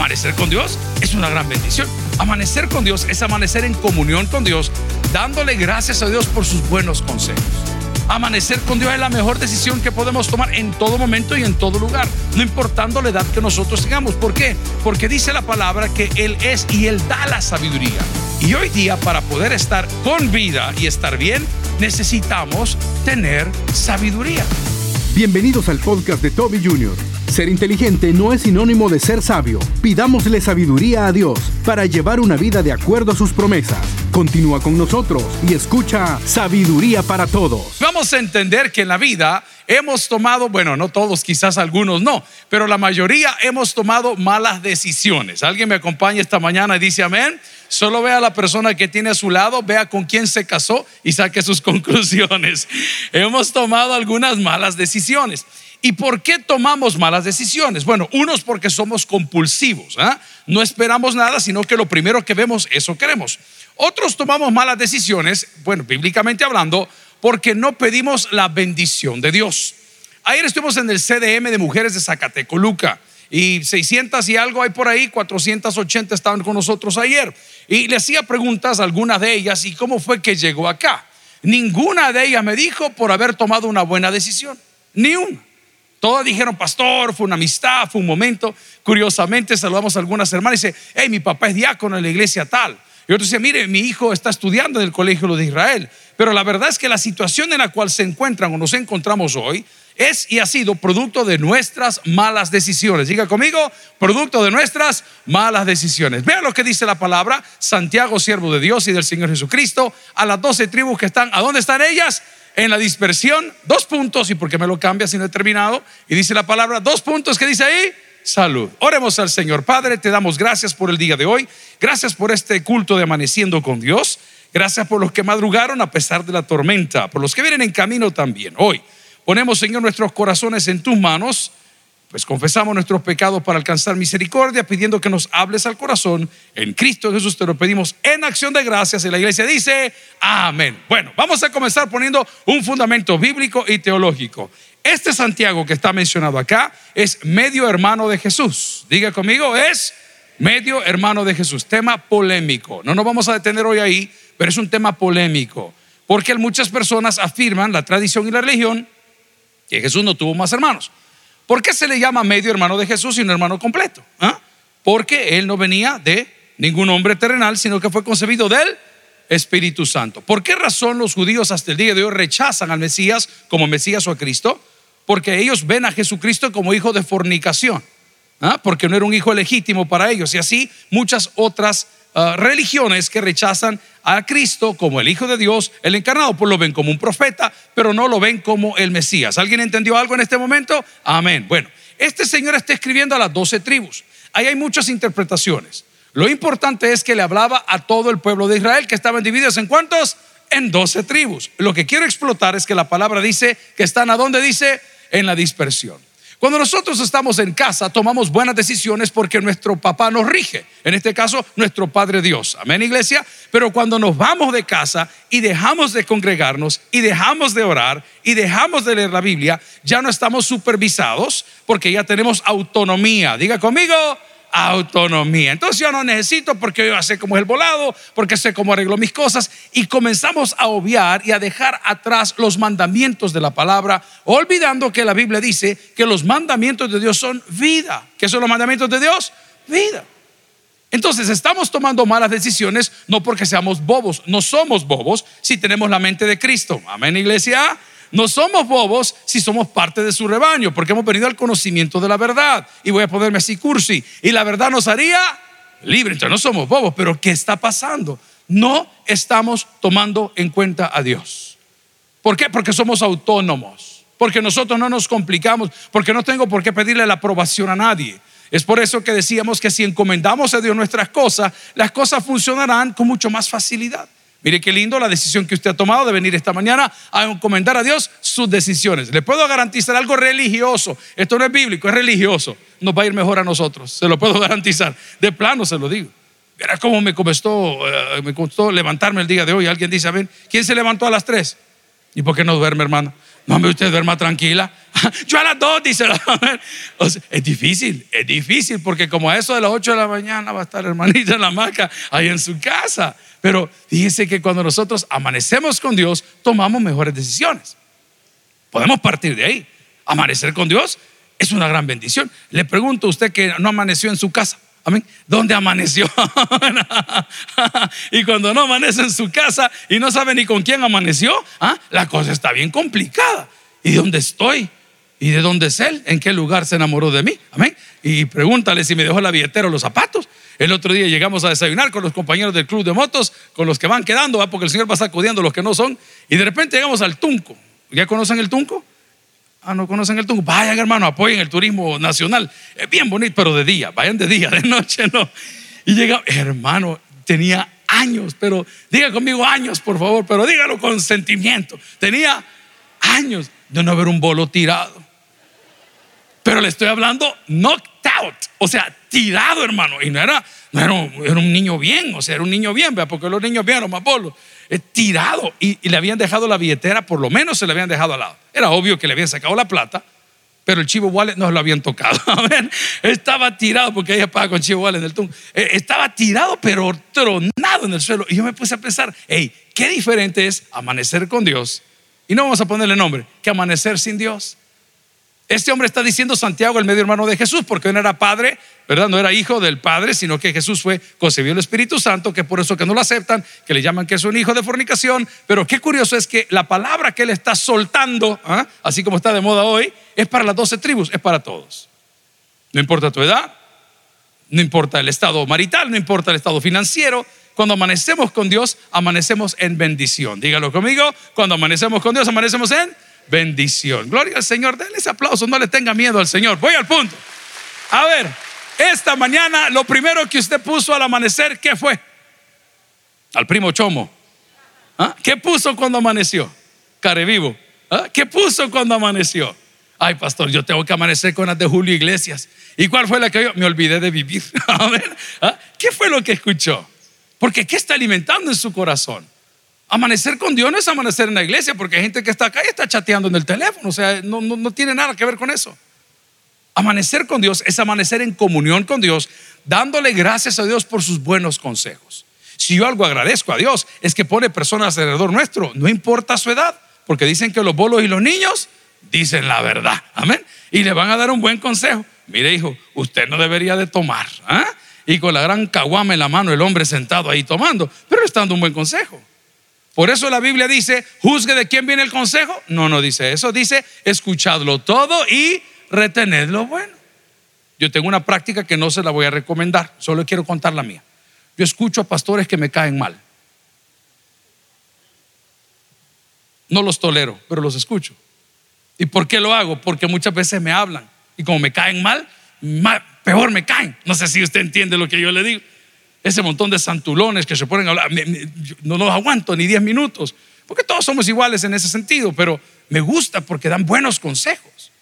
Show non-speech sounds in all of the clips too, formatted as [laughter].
Amanecer con Dios es una gran bendición. Amanecer con Dios es amanecer en comunión con Dios, dándole gracias a Dios por sus buenos consejos. Amanecer con Dios es la mejor decisión que podemos tomar en todo momento y en todo lugar, no importando la edad que nosotros tengamos. ¿Por qué? Porque dice la palabra que Él es y Él da la sabiduría. Y hoy día para poder estar con vida y estar bien, necesitamos tener sabiduría. Bienvenidos al podcast de Toby Jr. Ser inteligente no es sinónimo de ser sabio. Pidámosle sabiduría a Dios para llevar una vida de acuerdo a sus promesas. Continúa con nosotros y escucha Sabiduría para Todos. Vamos a entender que en la vida hemos tomado, bueno, no todos, quizás algunos no, pero la mayoría hemos tomado malas decisiones. ¿Alguien me acompaña esta mañana y dice amén? Solo vea a la persona que tiene a su lado, vea con quién se casó y saque sus [laughs] conclusiones. hemos tomado algunas malas decisiones. ¿Y por qué tomamos malas decisiones? Bueno, unos porque somos compulsivos, ¿ah? no esperamos nada, sino que lo primero que vemos, eso queremos. Otros tomamos malas decisiones, bueno, bíblicamente hablando, porque no pedimos la bendición de Dios. Ayer estuvimos en el CDM de mujeres de Zacatecoluca y 600 y algo hay por ahí, 480 estaban con nosotros ayer. Y le hacía preguntas a algunas de ellas y cómo fue que llegó acá. Ninguna de ellas me dijo por haber tomado una buena decisión, ni una. Todas dijeron, pastor, fue una amistad, fue un momento. Curiosamente saludamos a algunas hermanas y dice, hey, mi papá es diácono en la iglesia tal. Y otro dice, mire, mi hijo está estudiando en el colegio de Israel. Pero la verdad es que la situación en la cual se encuentran o nos encontramos hoy es y ha sido producto de nuestras malas decisiones. Diga conmigo, producto de nuestras malas decisiones. Vean lo que dice la palabra, Santiago, siervo de Dios y del Señor Jesucristo, a las doce tribus que están, ¿a dónde están ellas? En la dispersión, dos puntos, y porque me lo cambia si no he terminado, y dice la palabra, dos puntos que dice ahí, salud. Oremos al Señor. Padre, te damos gracias por el día de hoy, gracias por este culto de amaneciendo con Dios, gracias por los que madrugaron a pesar de la tormenta, por los que vienen en camino también. Hoy ponemos, Señor, nuestros corazones en tus manos pues confesamos nuestros pecados para alcanzar misericordia, pidiendo que nos hables al corazón. En Cristo Jesús te lo pedimos en acción de gracias. Y la iglesia dice, amén. Bueno, vamos a comenzar poniendo un fundamento bíblico y teológico. Este Santiago que está mencionado acá es medio hermano de Jesús. Diga conmigo, es medio hermano de Jesús. Tema polémico. No nos vamos a detener hoy ahí, pero es un tema polémico. Porque muchas personas afirman, la tradición y la religión, que Jesús no tuvo más hermanos. ¿Por qué se le llama medio hermano de Jesús y un hermano completo? ¿Ah? Porque él no venía de ningún hombre terrenal, sino que fue concebido del Espíritu Santo. ¿Por qué razón los judíos hasta el día de hoy rechazan al Mesías como Mesías o a Cristo? Porque ellos ven a Jesucristo como hijo de fornicación, ¿ah? porque no era un hijo legítimo para ellos. Y así muchas otras Ah, religiones que rechazan a Cristo como el Hijo de Dios, el encarnado, pues lo ven como un profeta, pero no lo ven como el Mesías. ¿Alguien entendió algo en este momento? Amén. Bueno, este Señor está escribiendo a las doce tribus. Ahí hay muchas interpretaciones. Lo importante es que le hablaba a todo el pueblo de Israel, que estaban divididos en cuántos? En doce tribus. Lo que quiero explotar es que la palabra dice que están a dónde dice en la dispersión. Cuando nosotros estamos en casa, tomamos buenas decisiones porque nuestro papá nos rige. En este caso, nuestro Padre Dios. Amén, iglesia. Pero cuando nos vamos de casa y dejamos de congregarnos y dejamos de orar y dejamos de leer la Biblia, ya no estamos supervisados porque ya tenemos autonomía. Diga conmigo, autonomía. Entonces yo no necesito porque yo sé cómo es el volado, porque sé cómo arreglo mis cosas y comenzamos a obviar y a dejar atrás los mandamientos de la palabra, olvidando que la Biblia dice que los mandamientos de Dios son vida. ¿Qué son los mandamientos de Dios? Vida. Entonces estamos tomando malas decisiones no porque seamos bobos, no somos bobos si tenemos la mente de Cristo. Amén, iglesia. No somos bobos si somos parte de su rebaño, porque hemos venido al conocimiento de la verdad. Y voy a ponerme así cursi. Y la verdad nos haría libre. Entonces no somos bobos, pero ¿qué está pasando? No estamos tomando en cuenta a Dios. ¿Por qué? Porque somos autónomos. Porque nosotros no nos complicamos. Porque no tengo por qué pedirle la aprobación a nadie. Es por eso que decíamos que si encomendamos a Dios nuestras cosas, las cosas funcionarán con mucho más facilidad. Mire qué lindo la decisión que usted ha tomado de venir esta mañana a encomendar a Dios sus decisiones. Le puedo garantizar algo religioso. Esto no es bíblico, es religioso. Nos va a ir mejor a nosotros. Se lo puedo [laughs] garantizar. De plano se lo digo. Verá cómo me costó, eh, me costó levantarme el día de hoy. Alguien dice, a ver, ¿quién se levantó a las tres? ¿Y por qué no duerme, hermano? No, usted duerma tranquila. [laughs] Yo a las dos, dice la es difícil, es difícil, porque como a eso de las 8 de la mañana va a estar hermanita en la maca ahí en su casa. Pero fíjese que cuando nosotros amanecemos con Dios, tomamos mejores decisiones. Podemos partir de ahí. Amanecer con Dios es una gran bendición. Le pregunto a usted que no amaneció en su casa. Amén. ¿Dónde amaneció? [laughs] y cuando no amanece en su casa y no sabe ni con quién amaneció, ¿ah? la cosa está bien complicada. ¿Y dónde estoy? ¿Y de dónde es él? ¿En qué lugar se enamoró de mí? Amén. Y pregúntale si me dejó la billetera o los zapatos. El otro día llegamos a desayunar con los compañeros del club de motos, con los que van quedando, porque el Señor va sacudiendo los que no son. Y de repente llegamos al Tunco. ¿Ya conocen el Tunco? Ah, no conocen el Tunco. Vayan, hermano, apoyen el turismo nacional. Es bien bonito, pero de día. Vayan de día, [laughs] de noche no. Y llega, hermano, tenía años, pero diga conmigo años, por favor, pero dígalo con sentimiento. Tenía años de no haber un bolo tirado. Pero le estoy hablando knocked out, o sea, tirado, hermano. Y no era, no era, un, niño bien, o sea, era un niño bien, porque los niños bien más bolos. Tirado. Y, le habían dejado la billetera, por lo menos se le habían dejado al lado. Era obvio que le habían sacado la plata, pero el chivo wallet no lo habían tocado. [laughs] estaba tirado, porque ella paga con chivo wallet en el tum. Eh, estaba tirado, pero tronado en el suelo. Y yo me puse a pensar, hey, qué diferente es amanecer con Dios. Y no vamos a ponerle nombre, que amanecer sin Dios. Este hombre está diciendo Santiago, el medio hermano de Jesús, porque no era padre, ¿verdad? No era hijo del Padre, sino que Jesús fue concebido el Espíritu Santo, que por eso que no lo aceptan, que le llaman que es un hijo de fornicación. Pero qué curioso es que la palabra que él está soltando, ¿ah? así como está de moda hoy, es para las doce tribus, es para todos. No importa tu edad, no importa el estado marital, no importa el estado financiero. Cuando amanecemos con Dios, amanecemos en bendición. Dígalo conmigo, cuando amanecemos con Dios, amanecemos en bendición. Gloria al Señor. Denle ese aplauso, no le tenga miedo al Señor. Voy al punto. A ver, esta mañana lo primero que usted puso al amanecer, ¿qué fue? Al primo Chomo. ¿Ah? ¿Qué puso cuando amaneció? Care vivo. ¿Ah? ¿Qué puso cuando amaneció? Ay, pastor, yo tengo que amanecer con las de Julio Iglesias. ¿Y cuál fue la que yo? Me olvidé de vivir. [laughs] A ver, ¿ah? ¿qué fue lo que escuchó? Porque ¿qué está alimentando en su corazón? Amanecer con Dios no es amanecer en la iglesia, porque hay gente que está acá y está chateando en el teléfono, o sea, no, no, tiene nada que ver con eso. Amanecer con Dios es amanecer en comunión con Dios, dándole gracias a Dios por sus buenos consejos. Si yo algo agradezco a Dios, es que pone personas alrededor nuestro, no importa su edad, porque dicen que los bolos y los niños dicen la verdad, amén, y le van a dar un buen consejo. Mire, hijo, usted no debería de tomar, ¿ah? y con la gran caguama en la mano el hombre sentado ahí tomando, pero está dando un buen consejo. Por eso la Biblia dice, juzgue de quién viene el consejo. No, no dice eso. Dice, escuchadlo todo y retened lo bueno. Yo tengo una práctica que no se la voy a recomendar, solo quiero contar la mía. Yo escucho a pastores que me caen mal. No los tolero, pero los escucho. ¿Y por qué lo hago? Porque muchas veces me hablan y como me caen mal, peor me caen. No sé si usted entiende lo que yo le digo ese montón de santulones que se ponen a hablar, no los aguanto ni 10 minutos, porque todos somos iguales en ese sentido, pero me gusta porque dan buenos consejos.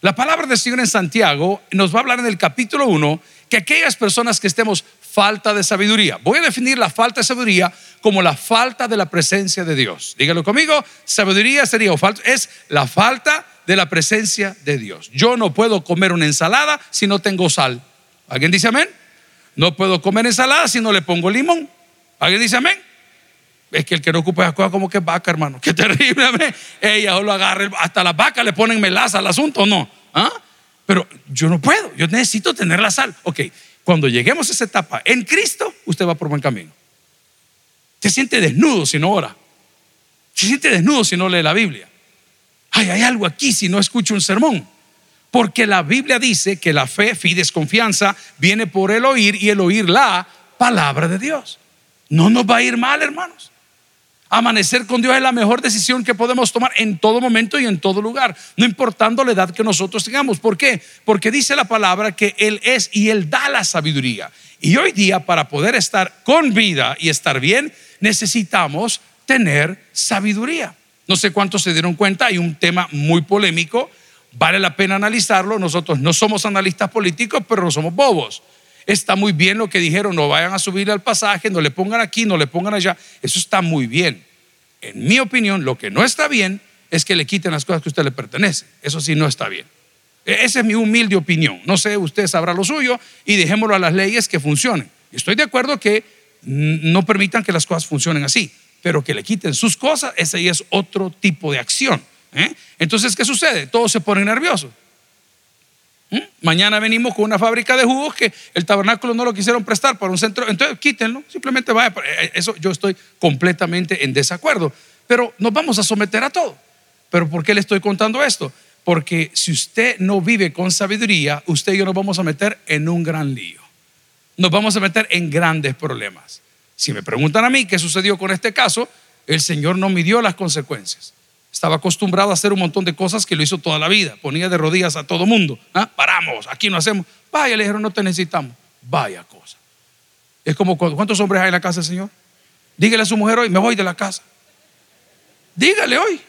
La palabra del Señor en Santiago nos va a hablar en el capítulo 1 que aquellas personas que estemos falta de sabiduría, voy a definir la falta de sabiduría como la falta de la presencia de Dios. Dígalo conmigo, sabiduría sería o falta, es la falta de la presencia de Dios. Yo no puedo comer una ensalada si no tengo sal. ¿Alguien dice amén? No puedo comer ensalada si no le pongo limón. ¿Alguien dice amén? Es que el que no ocupa esa cosa como que es vaca, hermano. [laughs] Qué terrible, amén. Ella solo agarra, hasta las vacas le ponen melaza al asunto, ¿no? ¿Ah? Pero yo no puedo, yo necesito tener la sal. Ok, cuando lleguemos a esa etapa en Cristo, usted va por buen camino. Se siente desnudo si no ora. Se siente desnudo si no lee la Biblia. Ay, hay algo aquí si no escucho un sermón. Porque la Biblia dice que la fe, y desconfianza viene por el oír y el oír la palabra de Dios. No nos va a ir mal, hermanos. Amanecer con Dios es la mejor decisión que podemos tomar en todo momento y en todo lugar, no importando la edad que nosotros tengamos. ¿Por qué? Porque dice la palabra que Él es y Él da la sabiduría. Y hoy día, para poder estar con vida y estar bien, necesitamos tener sabiduría. No sé cuántos se dieron cuenta, hay un tema muy polémico vale la pena analizarlo. Nosotros no somos analistas políticos, pero no somos bobos. Está muy bien lo que dijeron, no vayan a subir al pasaje, no le pongan aquí, no le pongan allá. Eso está muy bien. En mi opinión, lo que no está bien es que le quiten las cosas que a usted le pertenece. Eso sí no está bien. E, esa es mi humilde opinión. No sé, usted sabrá lo suyo y dejémoslo a las leyes que funcionen. Estoy de acuerdo que no permitan que las cosas funcionen así, pero que le quiten sus cosas, ese es otro tipo de acción. ¿Eh? Entonces, ¿qué sucede? Todos se ponen nerviosos. ¿Mm? Mañana venimos con una fábrica de jugos que el tabernáculo no lo quisieron prestar para un centro, entonces quítenlo, simplemente vaya. Eh, eso yo estoy completamente en desacuerdo, pero nos vamos a someter a todo. Pero ¿por qué le estoy contando esto? Porque si usted no vive con sabiduría, usted y yo nos vamos a meter en un gran lío. Nos vamos a meter en grandes problemas. Si me preguntan a mí qué sucedió con este caso, el Señor no midió las consecuencias. Estaba acostumbrado a hacer un montón de cosas que lo hizo toda la vida. Ponía de rodillas a todo mundo. ¿Ah? Paramos, aquí no hacemos. Vaya, le dijeron, no te necesitamos. Vaya cosa. Es como, ¿cuántos hombres hay en la casa Señor? Dígale a su mujer hoy, me voy de la casa. Dígale hoy.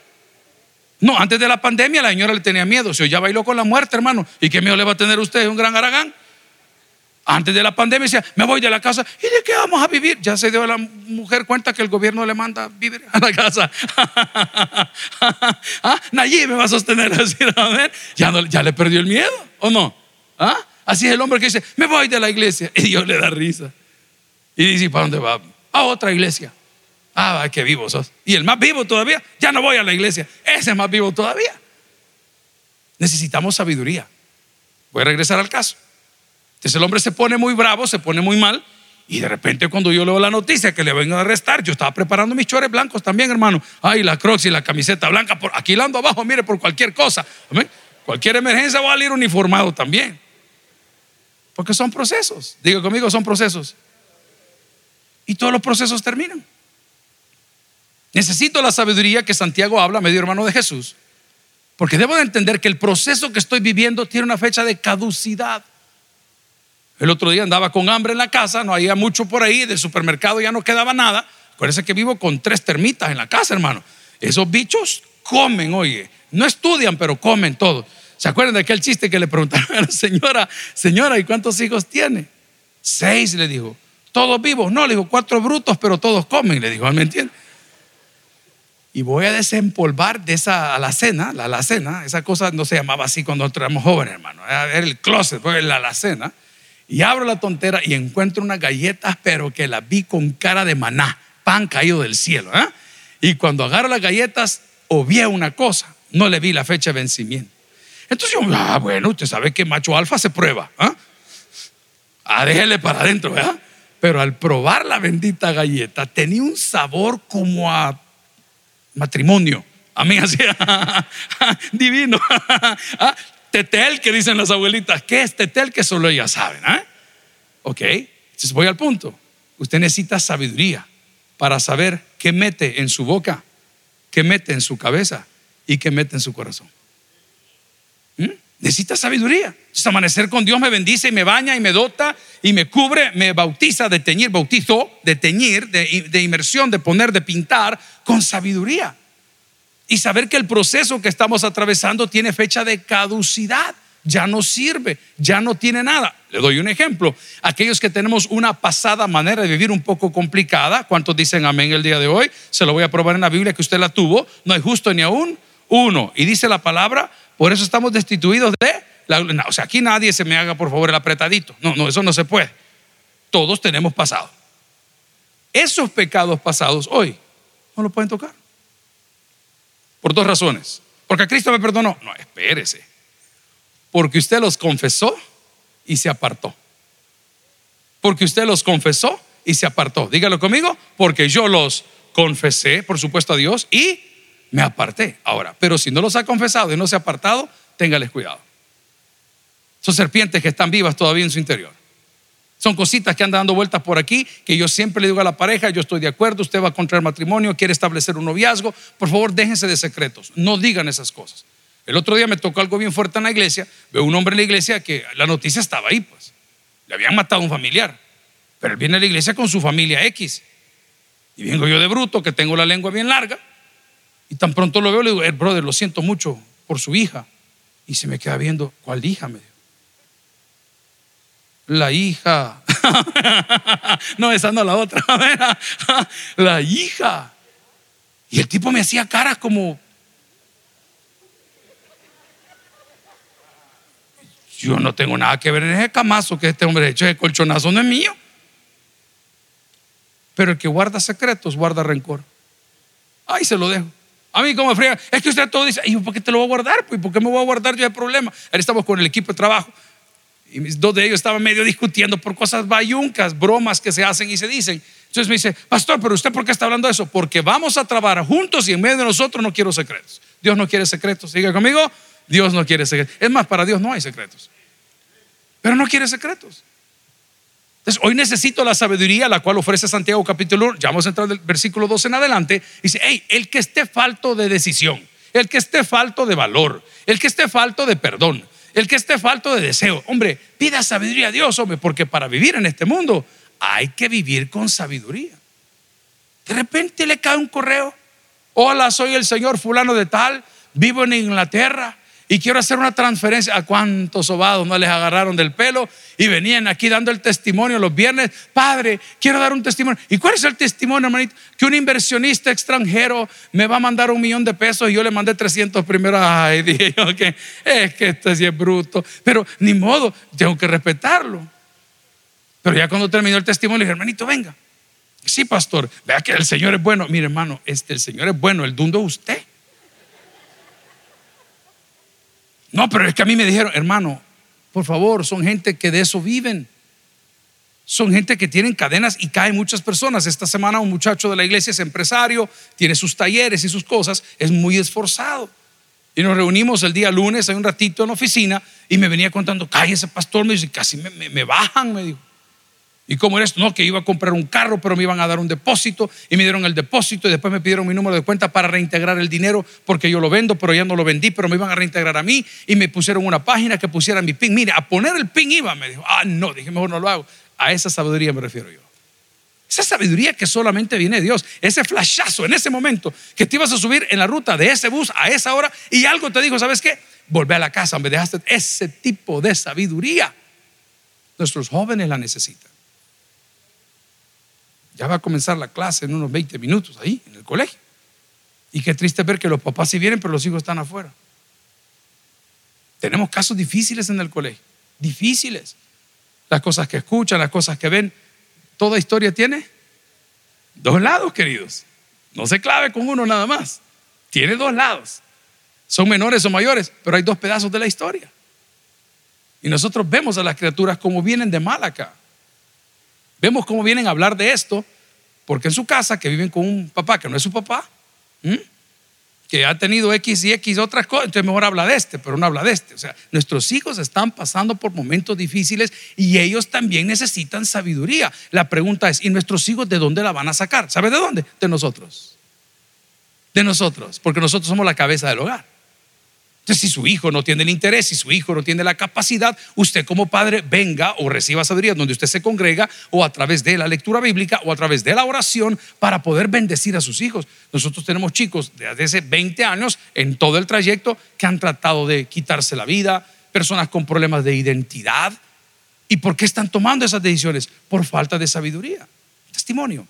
No, antes de la pandemia la señora le tenía miedo. Si ya bailó con la muerte, hermano. ¿Y qué miedo le va a tener usted? Un gran aragán. Antes de la pandemia decía, me voy de la casa. ¿Y de qué vamos a vivir? Ya se dio la mujer cuenta que el gobierno le manda vivir a la casa. [laughs] ¿Ah? Me va a sostener. [laughs] Así, ya, no, ya le perdió el miedo, ¿o no? ¿Ah? Así es el hombre que dice, me voy de la iglesia. [laughs] Y Dios le da risa. Y dice, ¿para dónde va? A otra iglesia. Ah, qué vivo sos. Y el más vivo todavía, ya no voy a la iglesia. Ese es más vivo todavía. Necesitamos sabiduría. Voy a regresar al caso. Entonces el hombre se pone muy bravo, se pone muy mal. Y de repente cuando yo leo la noticia que le vengan a arrestar, yo estaba preparando mis chores blancos también, hermano. Ay, la crocs y la camiseta blanca, por aquí ando abajo, mire, por cualquier cosa. Cualquier emergencia voy a ir uniformado también. Porque son procesos. Diga conmigo, son procesos. Y todos los procesos terminan. Necesito la sabiduría que Santiago habla, medio hermano de Jesús. Porque debo de entender que el proceso que estoy viviendo tiene una fecha de caducidad. El otro día andaba con hambre en la casa, no había mucho por ahí, del supermercado ya no quedaba nada. Acuérdense que vivo con tres termitas en la casa, hermano. Esos bichos comen, oye, no estudian, pero comen todo. ¿Se acuerdan de aquel chiste que le preguntaron a la señora, señora, ¿y cuántos hijos tiene? Seis, le dijo. ¿Todos vivos? No, le dijo, cuatro brutos, pero todos comen, le dijo, ¿me entiende? Y voy a desempolvar de esa alacena, la alacena, esa cosa no se llamaba así cuando éramos jóvenes, hermano, era el closet, fue la alacena y abro la tontera y encuentro unas galletas, pero que las vi con cara de maná, pan caído del cielo. ¿eh? Y cuando agarro las galletas, obvié una cosa, no le vi la fecha de vencimiento. Entonces yo, ah, bueno, usted sabe que macho alfa se prueba. ¿eh? Ah, déjele para adentro, ¿verdad? Pero al probar la bendita galleta, tenía un sabor como a matrimonio. A mí así, [laughs] divino. [laughs] Tetel que dicen las abuelitas. ¿Qué es tetel? Que solo ellas saben. ¿eh? Ok, entonces voy al punto. Usted necesita sabiduría para saber qué mete en su boca, qué mete en su cabeza y qué mete en su corazón. ¿Mm? Necesita sabiduría. Entonces, amanecer con Dios me bendice y me baña y me dota y me cubre, me bautiza de teñir, bautizo de teñir, de inmersión, de poner, de pintar con sabiduría y saber que el proceso que estamos atravesando tiene fecha de caducidad. Ya no sirve, ya no tiene nada. Le doy un ejemplo. Aquellos que tenemos una pasada manera de vivir un poco complicada, ¿cuántos dicen amén el día de hoy? Se lo voy a probar en la Biblia que usted la tuvo. No hay justo ni aún uno. Y dice la palabra, por eso estamos destituidos de la, o sea, aquí nadie se me haga por favor el apretadito. No, no, eso no se puede. Todos tenemos pasado. Esos pecados pasados hoy no lo pueden tocar. Por dos razones. Porque Cristo me perdonó. No, espérese. Porque usted los confesó y se apartó. Porque usted los confesó y se apartó. Dígalo conmigo. Porque yo los confesé, por supuesto, a Dios y me aparté. Ahora, pero si no los ha confesado y no se ha apartado, téngales cuidado. Son serpientes que están vivas todavía en su interior. Son cositas que andan dando vueltas por aquí, que yo siempre le digo a la pareja, yo estoy de acuerdo, usted va a contraer matrimonio, quiere establecer un noviazgo, por favor déjense de secretos, no digan esas cosas. El otro día me tocó algo bien fuerte en la iglesia, veo un hombre en la iglesia que la noticia estaba ahí, pues, le habían matado a un familiar, pero él viene a la iglesia con su familia X. Y vengo yo de bruto, que tengo la lengua bien larga, y tan pronto lo veo, le digo, eh, brother, lo siento mucho por su hija. Y se me queda viendo, ¿cuál hija? Me la hija. [laughs] no, esa no, la otra. [laughs] la hija. Y el tipo me hacía caras como... Yo no tengo nada que ver en ese camazo que este hombre ha hecho, ese colchonazo no es mío. Pero el que guarda secretos guarda rencor. Ahí se lo dejo. A mí como friega, es que usted todo dice, ¿y por qué te lo voy a guardar? Pues, ¿por qué me voy a guardar yo ese problema? Ahora estamos con el equipo de trabajo y dos de ellos estaban medio discutiendo por cosas bayuncas, bromas que se hacen y se dicen. Entonces me dice, pastor, pero usted por qué está hablando de eso? Porque vamos a trabajar juntos y en medio de nosotros no quiero secretos. Dios no quiere secretos. Sigue conmigo, Dios no quiere secretos. Es más, para Dios no hay secretos. Pero no quiere secretos. Entonces, hoy necesito la sabiduría, la cual ofrece Santiago capítulo 1. Ya vamos a entrar del versículo 12 en adelante. Dice, hey, el que esté falto de decisión, el que esté falto de valor, el que esté falto de perdón, el que esté falto de deseo. Hombre, pida sabiduría a Dios, hombre, porque para vivir en este mundo hay que vivir con sabiduría. De repente le cae un correo. Hola, soy el señor fulano de tal, vivo en Inglaterra y quiero hacer una transferencia. ¿A cuántos sobados no les agarraron del pelo y venían aquí dando el testimonio los viernes? Padre, quiero dar un testimonio. ¿Y cuál es el testimonio, hermanito? Que un inversionista extranjero me va a mandar un millón de pesos y yo le mandé 300 primero. Ay, [laughs] dije yo que es que esto sí es bruto. Pero ni modo, tengo que respetarlo. Pero ya cuando terminó el testimonio, le dije, hermanito, venga. Sí, pastor, vea que el Señor es bueno. Mire, hermano, este, el Señor es bueno, el dundo es usted. No, pero es que a mí me dijeron, hermano, por favor, son gente que de eso viven. Son gente que tienen cadenas y caen muchas personas. Esta semana un muchacho de la iglesia es empresario, tiene sus talleres y sus cosas, es muy esforzado. Y nos reunimos el día lunes, hay un ratito en la oficina, y me venía contando, cállese pastor, me dice, casi me, me bajan, me dijo. ¿Y cómo era esto? No, que iba a comprar un carro, pero me iban a dar un depósito y me dieron el depósito y después me pidieron mi número de cuenta para reintegrar el dinero porque yo lo vendo, pero ya no lo vendí, pero me iban a reintegrar a mí y me pusieron una página que pusiera mi PIN. Mire, a poner el PIN iba, me dijo, ah, no, dije, mejor no lo hago. A esa sabiduría me refiero yo. Esa sabiduría que solamente viene de Dios, ese flashazo en ese momento que te ibas a subir en la ruta de ese bus a esa hora y algo te dijo, ¿sabes qué? Volvé a la casa, me dejaste ese tipo de sabiduría. Nuestros jóvenes la necesitan. Ya va a comenzar la clase en unos 20 minutos ahí, en el colegio. Y qué triste ver que los papás sí vienen, pero los hijos están afuera. Tenemos casos difíciles en el colegio, difíciles. Las cosas que escuchan, las cosas que ven. Toda historia tiene dos lados, queridos. No se clave con uno nada más. Tiene dos lados. Son menores o mayores, pero hay dos pedazos de la historia. Y nosotros vemos a las criaturas como vienen de mal acá. Vemos cómo vienen a hablar de esto, porque en su casa, que viven con un papá que no es su papá, que ha tenido X y X otras cosas, entonces mejor habla de este, pero no habla de este. O sea, nuestros hijos están pasando por momentos difíciles y ellos también necesitan sabiduría. La pregunta es, ¿y nuestros hijos de dónde la van a sacar? ¿Sabe de dónde? De nosotros. De nosotros, porque nosotros somos la cabeza del hogar. Entonces, si su hijo no tiene el interés, si su hijo no tiene la capacidad, usted como padre venga o reciba sabiduría donde usted se congrega o a través de la lectura bíblica o a través de la oración para poder bendecir a sus hijos. Nosotros tenemos chicos desde hace 20 años en todo el trayecto que han tratado de quitarse la vida, personas con problemas de identidad. ¿Y por qué están tomando esas decisiones? Por falta de sabiduría. Testimonio.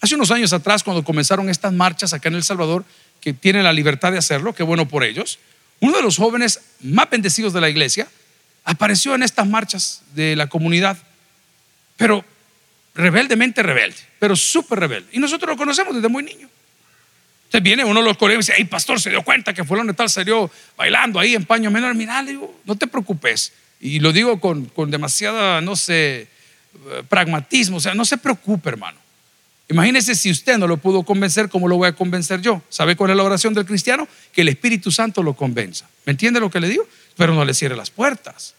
Hace unos años atrás, cuando comenzaron estas marchas acá en El Salvador, que tienen la libertad de hacerlo, qué bueno por ellos uno de los jóvenes más bendecidos de la iglesia apareció en estas marchas de la comunidad, pero rebeldemente rebelde, pero súper rebelde. Y nosotros lo conocemos desde muy niño. Entonces viene uno de los colegas y dice, hey pastor, se dio cuenta que fulano tal salió bailando ahí en paño menor. Mira, le digo, no te preocupes. Y lo digo con, con demasiada, no sé, eh, pragmatismo. O sea, no se preocupe, hermano. Imagínese si usted no lo pudo convencer, ¿cómo lo voy a convencer yo? ¿Sabe cuál es la oración del cristiano? Que el Espíritu Santo lo convenza. ¿Me entiende lo que le digo? Pero no le cierre las puertas.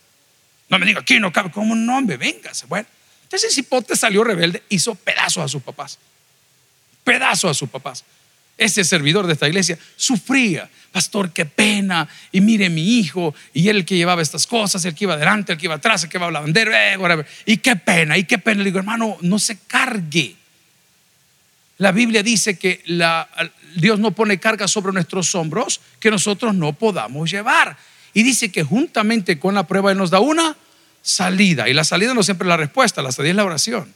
No me diga, aquí no cabe, como un nombre, véngase. Bueno, entonces ese hipote salió rebelde, hizo pedazos a sus papás. Pedazos a sus papás. Ese servidor de esta iglesia sufría, pastor, qué pena. Y mire mi hijo, y él el que llevaba estas cosas, el que iba adelante, el que iba atrás, el que iba a la bandera, eh, y qué pena, y qué pena. Le digo, hermano, no se cargue la Biblia dice que Dios no pone carga sobre nuestros hombros que nosotros no podamos llevar. Y dice que juntamente con la prueba Él nos da una salida. Y la salida no siempre es la respuesta, la salida es la oración.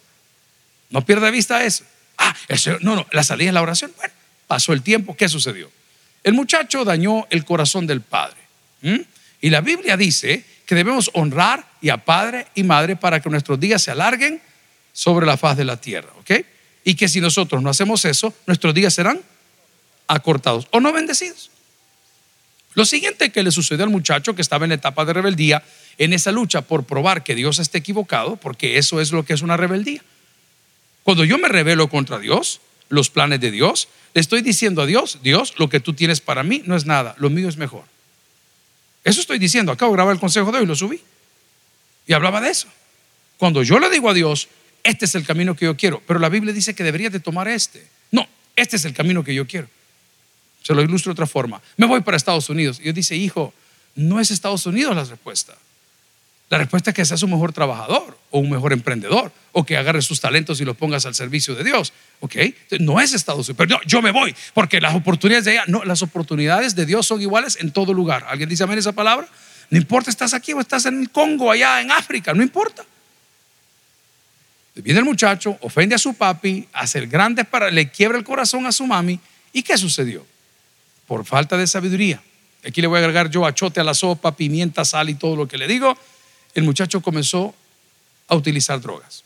No pierda vista eso. Ah, no, no, la salida es la oración. Bueno, pasó el tiempo, ¿qué sucedió? El muchacho dañó el corazón del padre. Y la Biblia dice que debemos honrar y a padre y madre para que nuestros días se alarguen sobre la faz de la tierra, ¿ok? Y que si nosotros no hacemos eso, nuestros días serán acortados o no bendecidos. Lo siguiente que le sucedió al muchacho que estaba en etapa de rebeldía, en esa lucha por probar que Dios esté equivocado, porque eso es lo que es una rebeldía. Cuando yo me rebelo contra Dios, los planes de Dios, le estoy diciendo a Dios, Dios, lo que tú tienes para mí no es nada, lo mío es mejor. Eso estoy diciendo, acabo de grabar el consejo de hoy, lo subí. Y hablaba de eso. Cuando yo le digo a Dios, este es el camino que yo quiero, pero la Biblia dice que deberías de tomar este. No, este es el camino que yo quiero. Se lo ilustro de otra forma. Me voy para Estados Unidos. Y Dios dice, hijo, no es Estados Unidos la respuesta. La respuesta es que seas un mejor trabajador o un mejor emprendedor o que agarres sus talentos y los pongas al servicio de Dios. ¿Ok? No es Estados Unidos. Pero no, yo me voy porque las oportunidades de allá, no, las oportunidades de Dios son iguales en todo lugar. ¿Alguien dice amén esa palabra? No importa, estás aquí o estás en el Congo, allá en África, no importa. Viene el muchacho, ofende a su papi, hace el grande para, le quiebra el corazón a su mami. ¿Y qué sucedió? por falta de sabiduría. Aquí le voy a agregar yo achote a la sopa, pimienta, sal y todo lo que le digo. El muchacho comenzó a utilizar drogas.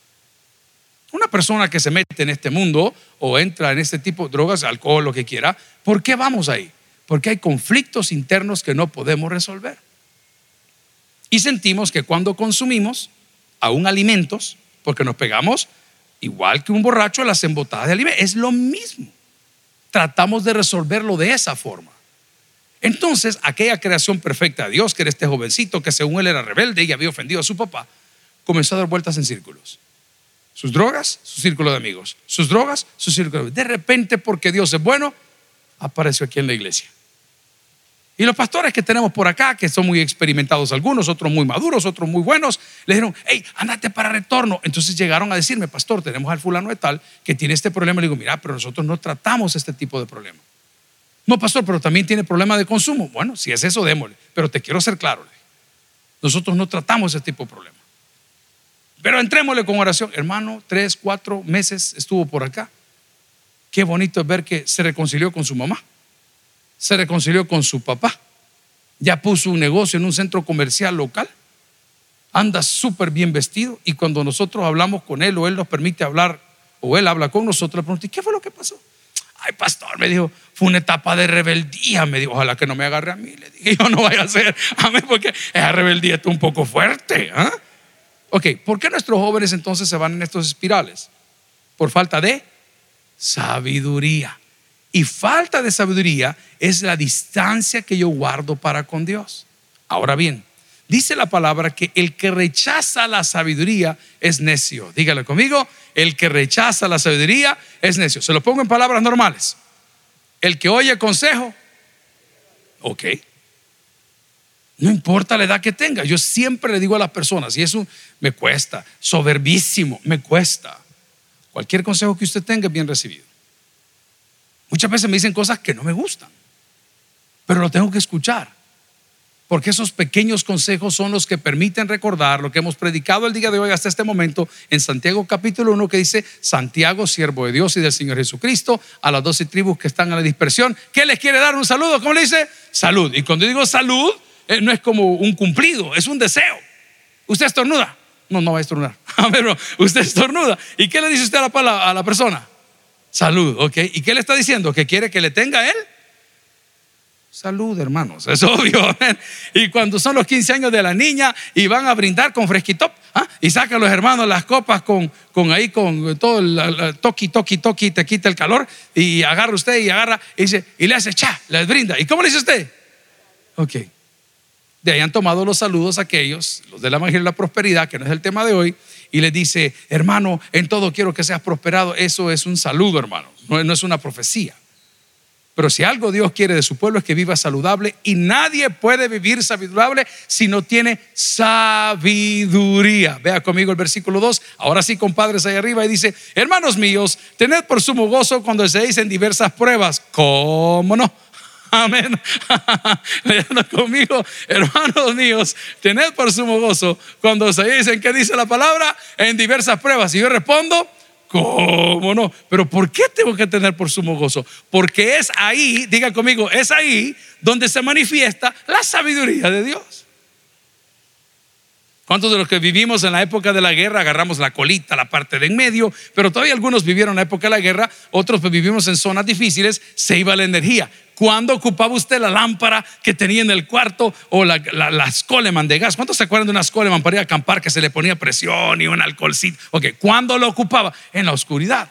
Una persona que se mete en este mundo o entra en este tipo de drogas, alcohol, lo que quiera, ¿por qué vamos ahí? Porque hay conflictos internos que no podemos resolver. Y sentimos que cuando consumimos aún alimentos, porque nos pegamos igual que un borracho a las embotadas de alimentos, es lo mismo tratamos de resolverlo de esa forma. Entonces, aquella creación perfecta de Dios, que era este jovencito que según él era rebelde y había ofendido a su papá, comenzó a dar vueltas en círculos. Sus drogas, su círculo de amigos. Sus drogas, su círculo de De repente, porque Dios es bueno, apareció aquí en la iglesia. Y los pastores que tenemos por acá, que son muy experimentados algunos, otros muy maduros, otros muy buenos, le dijeron, hey, andate para retorno. Entonces llegaron a decirme, pastor, tenemos al fulano de tal que tiene este problema. Le digo, mira, pero nosotros no tratamos este tipo de problema. No, pastor, pero también tiene problema de consumo. Bueno, si es eso, démosle. Pero te quiero ser claro. Nosotros no tratamos ese tipo de problema. Pero entrémosle con oración. Hermano, tres, cuatro meses estuvo por acá. Qué bonito es ver que se reconcilió con su mamá se reconcilió con su papá, ya puso un negocio en un centro comercial local, anda súper bien vestido y cuando nosotros hablamos con él o él nos permite hablar o él habla con nosotros, le pregunté, ¿qué fue lo que pasó? Ay, pastor, me dijo, fue una etapa de rebeldía. Me dijo, ojalá que no me agarre a mí. Le dije, yo no vaya a ser a mí porque esa rebeldía está un poco fuerte. ¿ah? Ok, ¿por qué nuestros jóvenes entonces se van en estos espirales? Por falta de sabiduría. Y falta de sabiduría es la distancia que yo guardo para con Dios. Ahora bien, dice la palabra que el que rechaza la sabiduría es necio. Dígale conmigo, el que rechaza la sabiduría es necio. Se lo pongo en palabras normales. El que oye consejo, ok. No importa la edad que tenga. Yo siempre le digo a las personas, y eso me cuesta, soberbísimo, me cuesta. Cualquier consejo que usted tenga es bien recibido. Muchas veces me dicen cosas que no me gustan, pero lo tengo que escuchar. Porque esos pequeños consejos son los que permiten recordar lo que hemos predicado el día de hoy hasta este momento en Santiago capítulo 1 que dice, Santiago, siervo de Dios y del Señor Jesucristo, a las doce tribus que están a la dispersión, ¿qué les quiere dar un saludo? ¿Cómo le dice? Salud. Y cuando digo salud, eh, no es como un cumplido, es un deseo. Usted estornuda. No, no va a estornudar. [laughs] Pero usted estornuda. ¿Y qué le dice usted a la, a la persona? Salud, ok. ¿Y qué le está diciendo? ¿Que quiere que le tenga él? Salud, hermanos, es [laughs] obvio. Y cuando son los 15 años de la niña y van a brindar con fresquito ¿ah? y sacan los hermanos las copas con, con ahí, con todo el toqui, toqui, toqui, te quita el calor y agarra usted y agarra y, dice, y le hace cha, les brinda. ¿Y cómo le dice usted? Ok. De ahí han tomado los saludos aquellos, los de la magia y la prosperidad, que no es el tema de hoy, y le dice, hermano, en todo quiero que seas prosperado. Eso es un saludo, hermano, no, es una profecía. Pero si algo Dios quiere de su pueblo es que viva saludable y nadie puede vivir saludable si no tiene sabiduría. Vea conmigo el versículo 2. Ahora sí, compadres, ahí arriba y dice, hermanos míos, tened por sumo gozo cuando se dicen diversas pruebas. ¿Cómo no? Amén. [laughs] Leyendo conmigo, hermanos míos, tened por sumo gozo cuando se dicen que dice la palabra en diversas pruebas. Y yo respondo, ¿cómo no? Pero ¿por qué tengo que tener por sumo gozo? Porque es ahí, diga conmigo, es ahí donde se manifiesta la sabiduría de Dios. ¿Cuántos de los que vivimos en la época de la guerra agarramos la colita, la parte de en medio? Pero todavía algunos vivieron en la época de la guerra, otros pues vivimos en zonas difíciles, se iba la energía. ¿Cuándo ocupaba usted la lámpara que tenía en el cuarto o la, las Coleman de gas? ¿Cuántos se acuerdan de unas Coleman para ir a acampar que se le ponía presión y un alcoholcito? Ok, ¿cuándo lo ocupaba? En la oscuridad.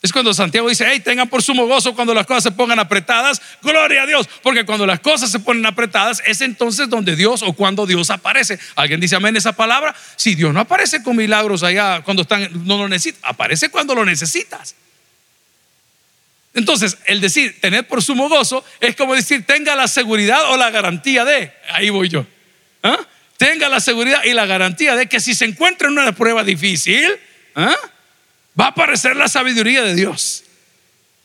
Es cuando Santiago dice, hey, tengan por sumo gozo cuando las cosas se pongan apretadas. Gloria a Dios, porque cuando las cosas se ponen apretadas es entonces donde Dios o cuando Dios aparece. ¿Alguien dice amén esa palabra? Si Dios no aparece con milagros allá cuando están, no lo necesitas, aparece cuando lo necesitas. Entonces, el decir tener por sumo gozo es como decir tenga la seguridad o la garantía de, ahí voy yo, ¿ah? tenga la seguridad y la garantía de que si se encuentra en una prueba difícil, ¿ah? va a aparecer la sabiduría de Dios.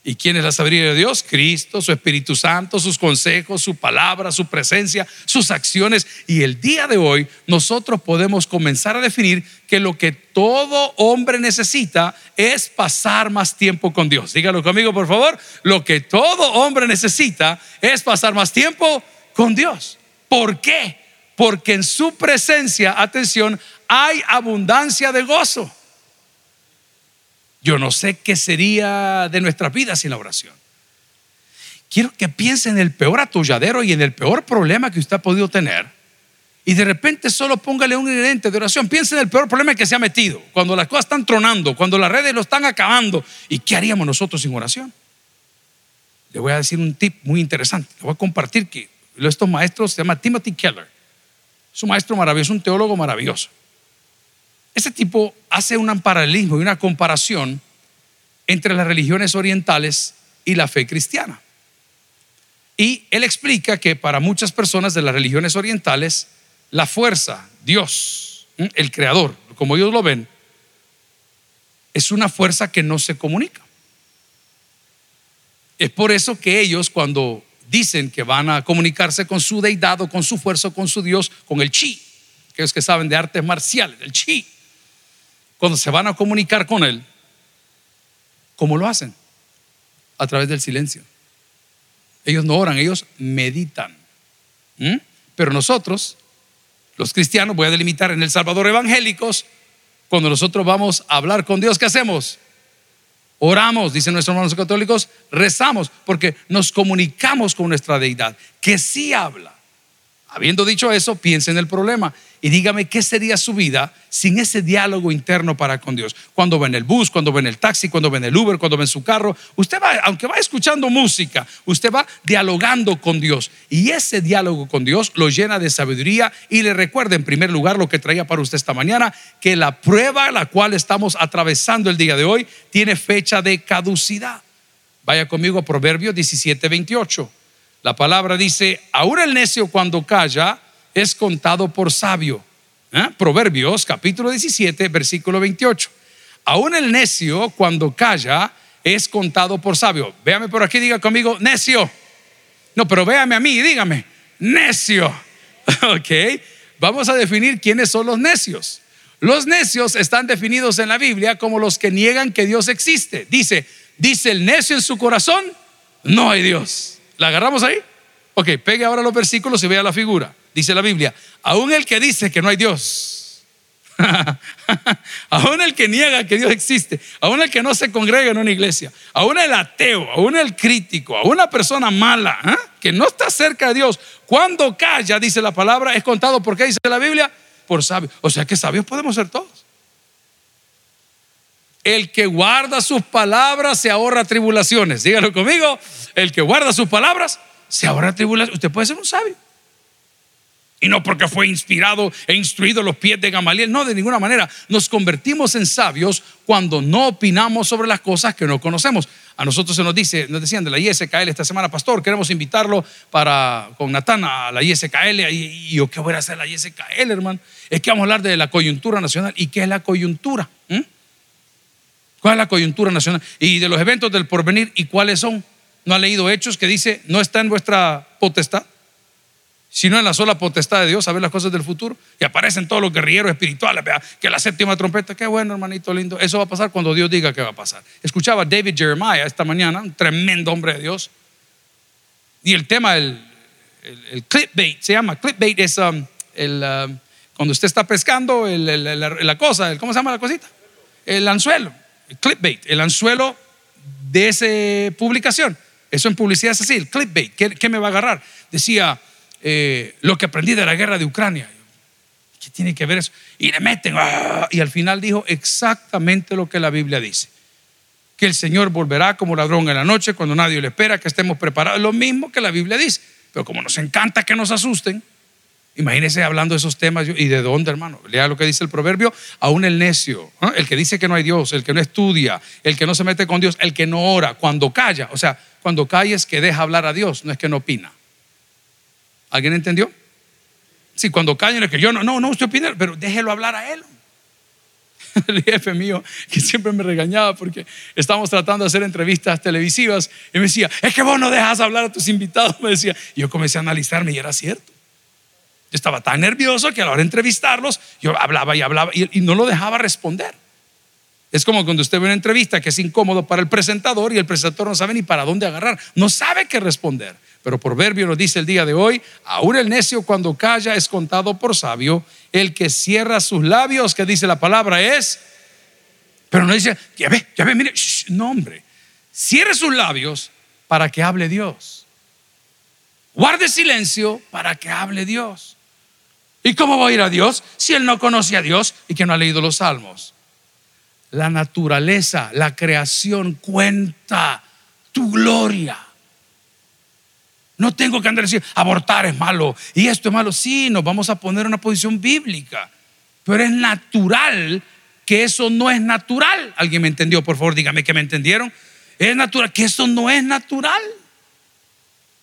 ¿Y quién es la sabiduría de Dios? Cristo, su Espíritu Santo, sus consejos, su palabra, su presencia, sus acciones. Y el día de hoy nosotros podemos comenzar a definir que lo que todo hombre necesita es pasar más tiempo con Dios. Dígalo conmigo, por favor. Lo que todo hombre necesita es pasar más tiempo con Dios. ¿Por qué? Porque en su presencia, atención, hay abundancia de gozo. Yo no sé qué sería de nuestra vida sin la oración. Quiero que piense en el peor atolladero y en el peor problema que usted ha podido tener. Y de repente solo póngale un ingrediente de oración. Piense en el peor problema que se ha metido. Cuando las cosas están tronando, cuando las redes lo están acabando. ¿Y qué haríamos nosotros sin oración? Le voy a decir un tip muy interesante. Le voy a compartir que estos maestros se llama Timothy Keller. Es un maestro maravilloso, un teólogo maravilloso. Ese tipo hace un paralelismo y una comparación entre las religiones orientales y la fe cristiana. Y él explica que para muchas personas de las religiones orientales, la fuerza, Dios, el creador, como ellos lo ven, es una fuerza que no se comunica. Es por eso que ellos cuando dicen que van a comunicarse con su deidad o con su fuerza, con su Dios, con el chi, que es que saben de artes marciales, el chi, cuando se van a comunicar con Él, ¿cómo lo hacen? A través del silencio. Ellos no oran, ellos meditan. ¿Mm? Pero nosotros, los cristianos, voy a delimitar en El Salvador evangélicos, cuando nosotros vamos a hablar con Dios, ¿qué hacemos? Oramos, dicen nuestros hermanos católicos, rezamos, porque nos comunicamos con nuestra deidad, que sí habla. Habiendo dicho eso, piense en el problema y dígame qué sería su vida sin ese diálogo interno para con Dios. Cuando va en el bus, cuando va en el taxi, cuando va en el Uber, cuando va en su carro, usted va, aunque va escuchando música, usted va dialogando con Dios. Y ese diálogo con Dios lo llena de sabiduría y le recuerda en primer lugar lo que traía para usted esta mañana, que la prueba la cual estamos atravesando el día de hoy tiene fecha de caducidad. Vaya conmigo a Proverbios 17, 28. La palabra dice, ahora el necio cuando calla, es contado por sabio. ¿Eh? Proverbios capítulo 17, versículo 28. Aún el necio cuando calla es contado por sabio. Véame por aquí, diga conmigo, necio. No, pero véame a mí dígame, necio. [laughs] ok, vamos a definir quiénes son los necios. Los necios están definidos en la Biblia como los que niegan que Dios existe. Dice, dice el necio en su corazón, no hay Dios. ¿La agarramos ahí? Ok, pegue ahora los versículos y vea la figura dice la Biblia, aún el que dice que no hay Dios, [laughs] aún el que niega que Dios existe, aún el que no se congrega en una iglesia, aún el ateo, aún el crítico, aún una persona mala ¿eh? que no está cerca de Dios, cuando calla, dice la palabra, es contado por qué dice la Biblia, por sabio. O sea que sabios podemos ser todos. El que guarda sus palabras se ahorra tribulaciones. Dígalo conmigo. El que guarda sus palabras se ahorra tribulaciones. Usted puede ser un sabio. Y no porque fue inspirado e instruido los pies de Gamaliel. No, de ninguna manera. Nos convertimos en sabios cuando no opinamos sobre las cosas que no conocemos. A nosotros se nos dice, nos decían de la ISKL esta semana, pastor, queremos invitarlo para con Natán a la ISKL. Y, yo, ¿qué voy a hacer la ISKL, hermano? Es que vamos a hablar de la coyuntura nacional. ¿Y qué es la coyuntura? ¿Mm? ¿Cuál es la coyuntura nacional? Y de los eventos del porvenir, ¿y cuáles son? ¿No ha leído hechos que dice, no está en vuestra potestad? sino en la sola potestad de Dios, saber las cosas del futuro. Y aparecen todos los guerrilleros espirituales, que la séptima trompeta, qué bueno, hermanito lindo. Eso va a pasar cuando Dios diga que va a pasar. Escuchaba David Jeremiah esta mañana, un tremendo hombre de Dios. Y el tema, el, el, clickbait, se llama clickbait, es um, el, um, Cuando usted está pescando la, cosa, ¿cómo se llama la cosita? El anzuelo, el clipbait, el anzuelo de esa publicación. Eso en publicidad es así, el clipbait. ¿Qué, me va a agarrar? Decía, eh, lo que aprendí de la guerra de Ucrania. ¿Qué tiene que ver eso? Y le meten, ¡ah! y al final dijo exactamente lo que la Biblia dice. Que el Señor volverá como ladrón en la noche cuando nadie le espera, que estemos preparados. Lo mismo que la Biblia dice. Pero como nos encanta que nos asusten, Imagínese hablando de esos temas. ¿Y de dónde, hermano? Lea lo que dice el proverbio. Aún el necio, el que dice que no hay Dios, el que no estudia, el que no se mete con Dios, el que no ora, cuando calla. O sea, cuando calla es que deja hablar a Dios, no es que no opina. ¿Alguien entendió? Sí, cuando calla es que yo no, no, no, usted opina, pero déjelo hablar a él. [laughs] El jefe mío, que siempre me regañaba porque estábamos tratando de hacer entrevistas televisivas, y me decía, es que vos no dejas hablar a tus invitados, me decía. Y yo comencé a analizarme y era cierto. Yo estaba tan nervioso que a la hora de entrevistarlos, yo hablaba y hablaba y, no lo dejaba responder. Es como cuando usted ve una entrevista que es incómodo para el presentador y el presentador no sabe ni para dónde agarrar, no sabe qué responder. Pero Proverbio nos dice el día de hoy, aún el necio cuando calla es contado por sabio, el que cierra sus labios, que dice la palabra es, pero no dice, ya ve, ya ve, mire, no hombre, cierre sus labios para que hable Dios. Guarde silencio para que hable Dios. ¿Y cómo va a ir a Dios si él no conoce a Dios y que no ha leído los salmos? La naturaleza, la creación cuenta tu gloria. No tengo que andar diciendo, abortar es malo y esto es malo. Sí, nos vamos a poner en una posición bíblica, pero es natural que eso no es natural. ¿Alguien me entendió? Por favor, dígame que me entendieron. Es natural, que eso no es natural.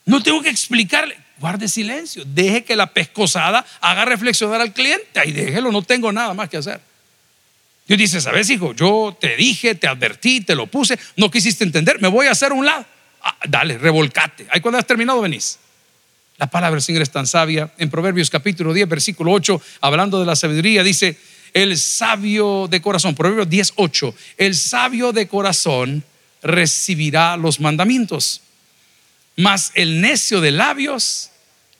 No tengo que explicarle guarde silencio, deje que la pescosada haga reflexionar al cliente, ahí déjelo, no tengo nada más que hacer. Dios dice, ¿sabes, hijo? Yo te dije, te advertí, te lo puse, no quisiste entender, me voy a hacer un lado. Ah, dale, revolcate. Ahí cuando has terminado venís. La palabra del Señor es tan sabia. En Proverbios capítulo 10, versículo 8, hablando de la sabiduría, dice, el sabio de corazón, Proverbios 10, 8, el sabio de corazón recibirá los mandamientos, mas el necio de labios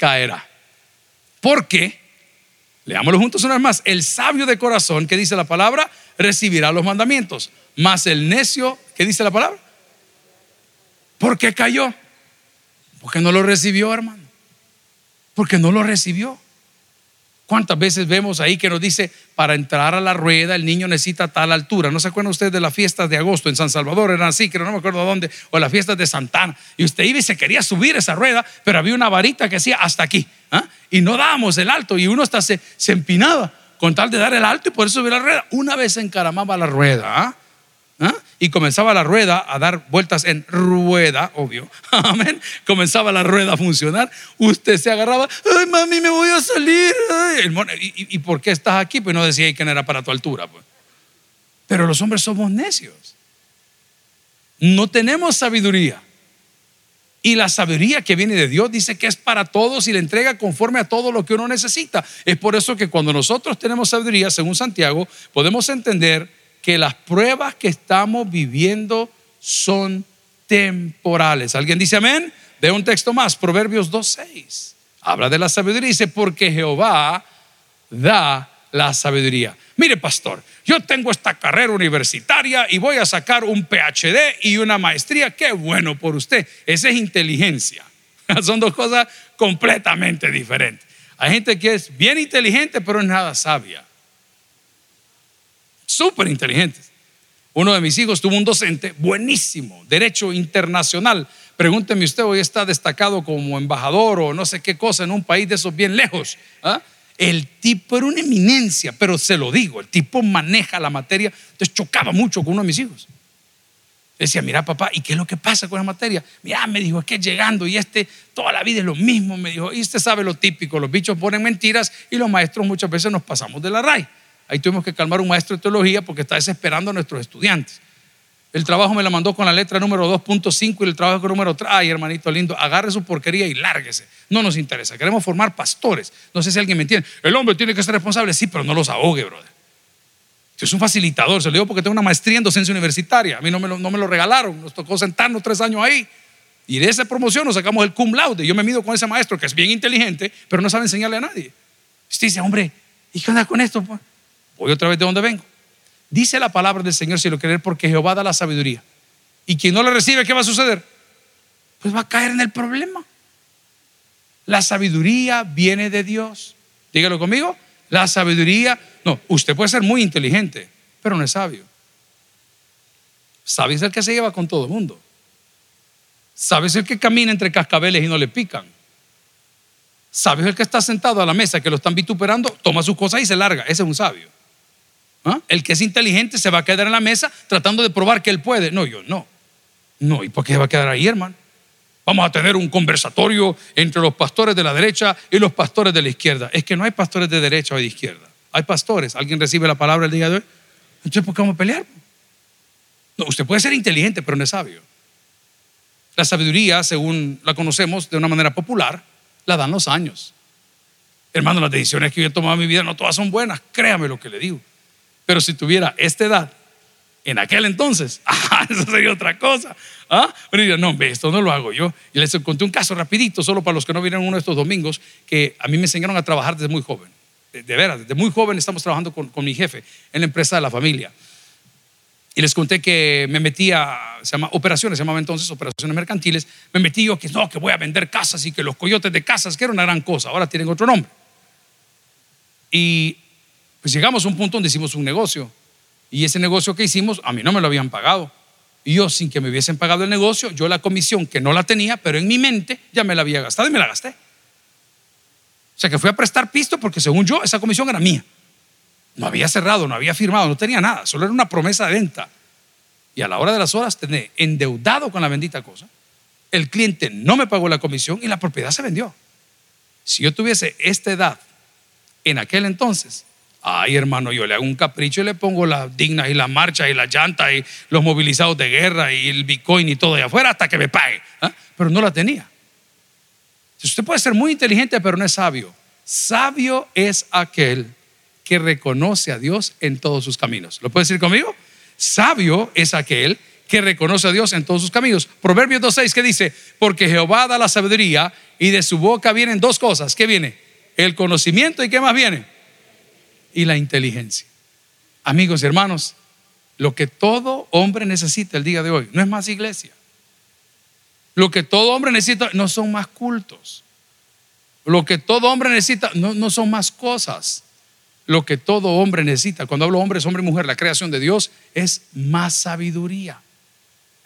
caerá. Porque, leámoslo juntos una vez más, el sabio de corazón, que dice la palabra, recibirá los mandamientos. Mas el necio, ¿qué dice la palabra? ¿Por qué cayó? Porque no lo recibió, hermano. Porque no lo recibió. ¿Cuántas veces vemos ahí que nos dice, para entrar a la rueda el niño necesita tal altura? ¿No se acuerdan ustedes de las fiestas de agosto en San Salvador? Eran así, que no me acuerdo dónde, o las fiestas de Santana. Y usted iba y se quería subir esa rueda, pero había una varita que decía hasta aquí. ¿ah? Y no dábamos el alto y uno hasta se, empinaba con tal de dar el alto y poder subir la rueda. Una vez encaramaba la rueda. ¿ah? ¿Ah? Y comenzaba la rueda a dar vueltas en rueda, obvio. [laughs] Amén. Comenzaba la rueda a funcionar. Usted se agarraba, ay mami, me voy a salir. ¿Y, por qué estás aquí? Pues no decía que no era para tu altura. Pues. Pero los hombres somos necios. No tenemos sabiduría. Y la sabiduría que viene de Dios dice que es para todos y le entrega conforme a todo lo que uno necesita. Es por eso que cuando nosotros tenemos sabiduría, según Santiago, podemos entender que las pruebas que estamos viviendo son temporales. ¿Alguien dice amén? De un texto más, Proverbios 2.6. Habla de la sabiduría y dice, porque Jehová da la sabiduría. Mire, pastor, yo tengo esta carrera universitaria y voy a sacar un PhD y una maestría. Qué bueno por usted. Esa es inteligencia. [laughs] Son dos cosas completamente diferentes. Hay gente que es bien inteligente, pero es nada sabia súper inteligentes. Uno de mis hijos tuvo un docente buenísimo, derecho internacional. Pregúnteme usted, hoy está destacado como embajador o no sé qué cosa en un país de esos bien lejos. ¿ah? El tipo era una eminencia, pero se lo digo, el tipo maneja la materia. Entonces chocaba mucho con uno de mis hijos. Decía, mira papá, ¿y qué es lo que pasa con la materia? Mira, me dijo, es que llegando y este toda la vida es lo mismo. Me dijo, y usted sabe lo típico, los bichos ponen mentiras y los maestros muchas veces nos pasamos de la raíz. Ahí tuvimos que calmar un maestro de teología porque está desesperando a nuestros estudiantes. El trabajo me lo mandó con la letra número 2.5 y el trabajo número 3. Ay, hermanito lindo, agarre su porquería y lárguese. No nos interesa. Queremos formar pastores. No sé si alguien me entiende. El hombre tiene que ser responsable. Sí, pero no los ahogue, brother. Yo soy un facilitador. Se lo digo porque tengo una maestría en docencia universitaria. A mí no me lo, no me lo regalaron. Nos tocó sentarnos tres años ahí. Y de esa promoción nos sacamos el cum laude. Yo me mido con ese maestro que es bien inteligente, pero no sabe enseñarle a nadie. Usted dice, hombre, ¿Y qué onda con esto? Voy otra vez de donde vengo. Dice la palabra del Señor si lo querer porque Jehová da la sabiduría. Y quien no la recibe, ¿qué va a suceder? Pues va a caer en el problema. La sabiduría viene de Dios. Dígalo conmigo. La sabiduría, no, usted puede ser muy inteligente, pero no es sabio. Sabio es el que se lleva con todo el mundo. Sabio es el que camina entre cascabeles y no le pican. Sabio es el que está sentado a la mesa, que lo están vituperando, toma sus cosas y se larga. Ese es un sabio. ¿Ah? El que es inteligente se va a quedar en la mesa tratando de probar que él puede. No, yo no. No, ¿y por qué se va a quedar ahí, hermano? Vamos a tener un conversatorio entre los pastores de la derecha y los pastores de la izquierda. Es que no hay pastores de derecha o de izquierda. Hay pastores. ¿Alguien recibe la palabra el día de hoy? Entonces, ¿por qué vamos a pelear? No, usted puede ser inteligente, pero no es sabio. La sabiduría, según la conocemos de una manera popular, la dan los años. Hermano, las decisiones que yo he tomado en mi vida no todas son buenas, créame lo que le digo. Pero si tuviera esta edad, en aquel entonces, [laughs] eso sería otra cosa. ¿Ah? Pero diría, no, esto no lo hago yo. Y les conté un caso rapidito, solo para los que no vinieron uno de estos domingos, que a mí me enseñaron a trabajar desde muy joven. De, veras, desde muy joven estamos trabajando con, con mi jefe en la empresa de la familia. Y les conté que me metía, se llama operaciones, se llamaba entonces operaciones mercantiles. Me metí yo que no, que voy a vender casas y que los coyotes de casas, que era una gran cosa, ahora tienen otro nombre. Y pues llegamos a un punto donde hicimos un negocio. Y ese negocio que hicimos, a mí no me lo habían pagado. Y yo, sin que me hubiesen pagado el negocio, yo la comisión que no la tenía, pero en mi mente ya me la había gastado y me la gasté. O sea que fui a prestar pisto porque según yo, esa comisión era mía. No había cerrado, no había firmado, no tenía nada, solo era una promesa de venta. Y a la hora de las horas tené endeudado con la bendita cosa. El cliente no me pagó la comisión y la propiedad se vendió. Si yo tuviese esta edad en aquel entonces, ay hermano, yo le hago un capricho y le pongo las dignas y las marchas y las llantas y los movilizados de guerra y el bitcoin y todo allá afuera hasta que me pague. ¿ah? Pero no la tenía. Usted puede ser muy inteligente, pero no es sabio. Sabio es aquel que reconoce a Dios en todos sus caminos. ¿Lo puede decir conmigo? Sabio es aquel que reconoce a Dios en todos sus caminos. Proverbios 2.6 que dice, porque Jehová da la sabiduría y de su boca vienen dos cosas. ¿Qué viene? El conocimiento y qué más viene? Y la inteligencia. Amigos y hermanos, lo que todo hombre necesita el día de hoy no es más iglesia. Lo que todo hombre necesita no son más cultos. Lo que todo hombre necesita no, no son más cosas lo que todo hombre necesita, cuando hablo hombre, es hombre y mujer, la creación de Dios, es más sabiduría.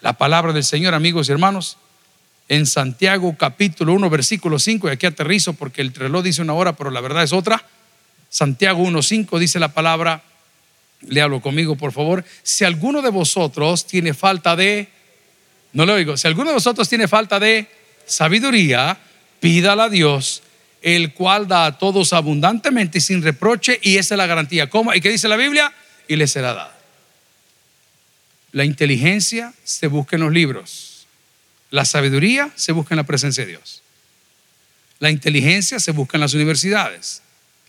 La palabra del Señor, amigos y hermanos, en Santiago capítulo 1, versículo 5, y aquí aterrizo porque el reloj dice una hora, pero la verdad es otra. Santiago 1, 5 dice la palabra, léalo conmigo por favor, si alguno de vosotros tiene falta de, no lo digo, si alguno de vosotros tiene falta de sabiduría, pídala a Dios el cual da a todos abundantemente y sin reproche, y esa es la garantía. ¿Cómo? ¿Y qué dice la Biblia? Y le será dada. La inteligencia se busca en los libros. La sabiduría se busca en la presencia de Dios. La inteligencia se busca en las universidades.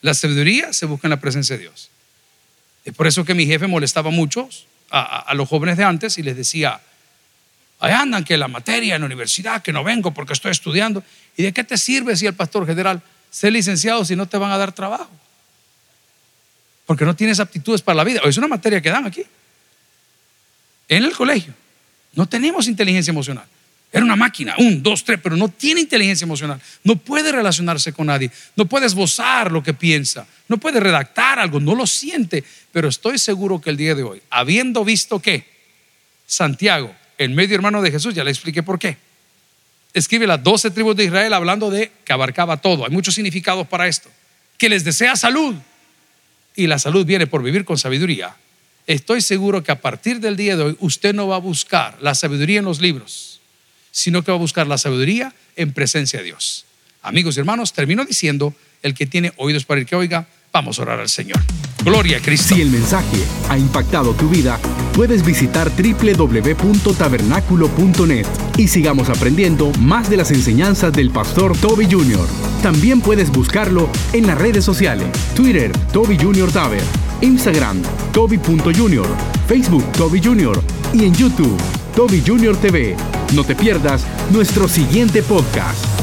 La sabiduría se busca en la presencia de Dios. Es por eso que mi jefe molestaba mucho a, los jóvenes de antes y les decía, Ahí andan que la materia en la universidad, que no vengo porque estoy estudiando. ¿Y de qué te sirve si el pastor general ser licenciado si no te van a dar trabajo? Porque no tienes aptitudes para la vida. Es una materia que dan aquí. En el colegio. No tenemos inteligencia emocional. Era una máquina, un, dos, tres, pero no tiene inteligencia emocional. No puede relacionarse con nadie. No puede esbozar lo que piensa. No puede redactar algo. No lo siente. Pero estoy seguro que el día de hoy, habiendo visto que Santiago el medio hermano de Jesús, ya le expliqué por qué. Escribe las doce tribus de Israel hablando de que abarcaba todo. Hay muchos significados para esto. Que les desea salud. Y la salud viene por vivir con sabiduría. Estoy seguro que a partir del día de hoy usted no va a buscar la sabiduría en los libros, sino que va a buscar la sabiduría en presencia de Dios. Amigos y hermanos, termino diciendo, el que tiene oídos para el que oiga, vamos a orar al Señor. Gloria a Cristo. Si el mensaje ha impactado tu vida, puedes visitar www.tabernaculo.net y sigamos aprendiendo más de las enseñanzas del pastor Toby Jr. También puedes buscarlo en las redes sociales, Twitter, Toby Jr. Taber, Instagram, Toby.Jr., Facebook, Toby Jr. y en YouTube, Toby Jr. TV. No te pierdas nuestro siguiente podcast.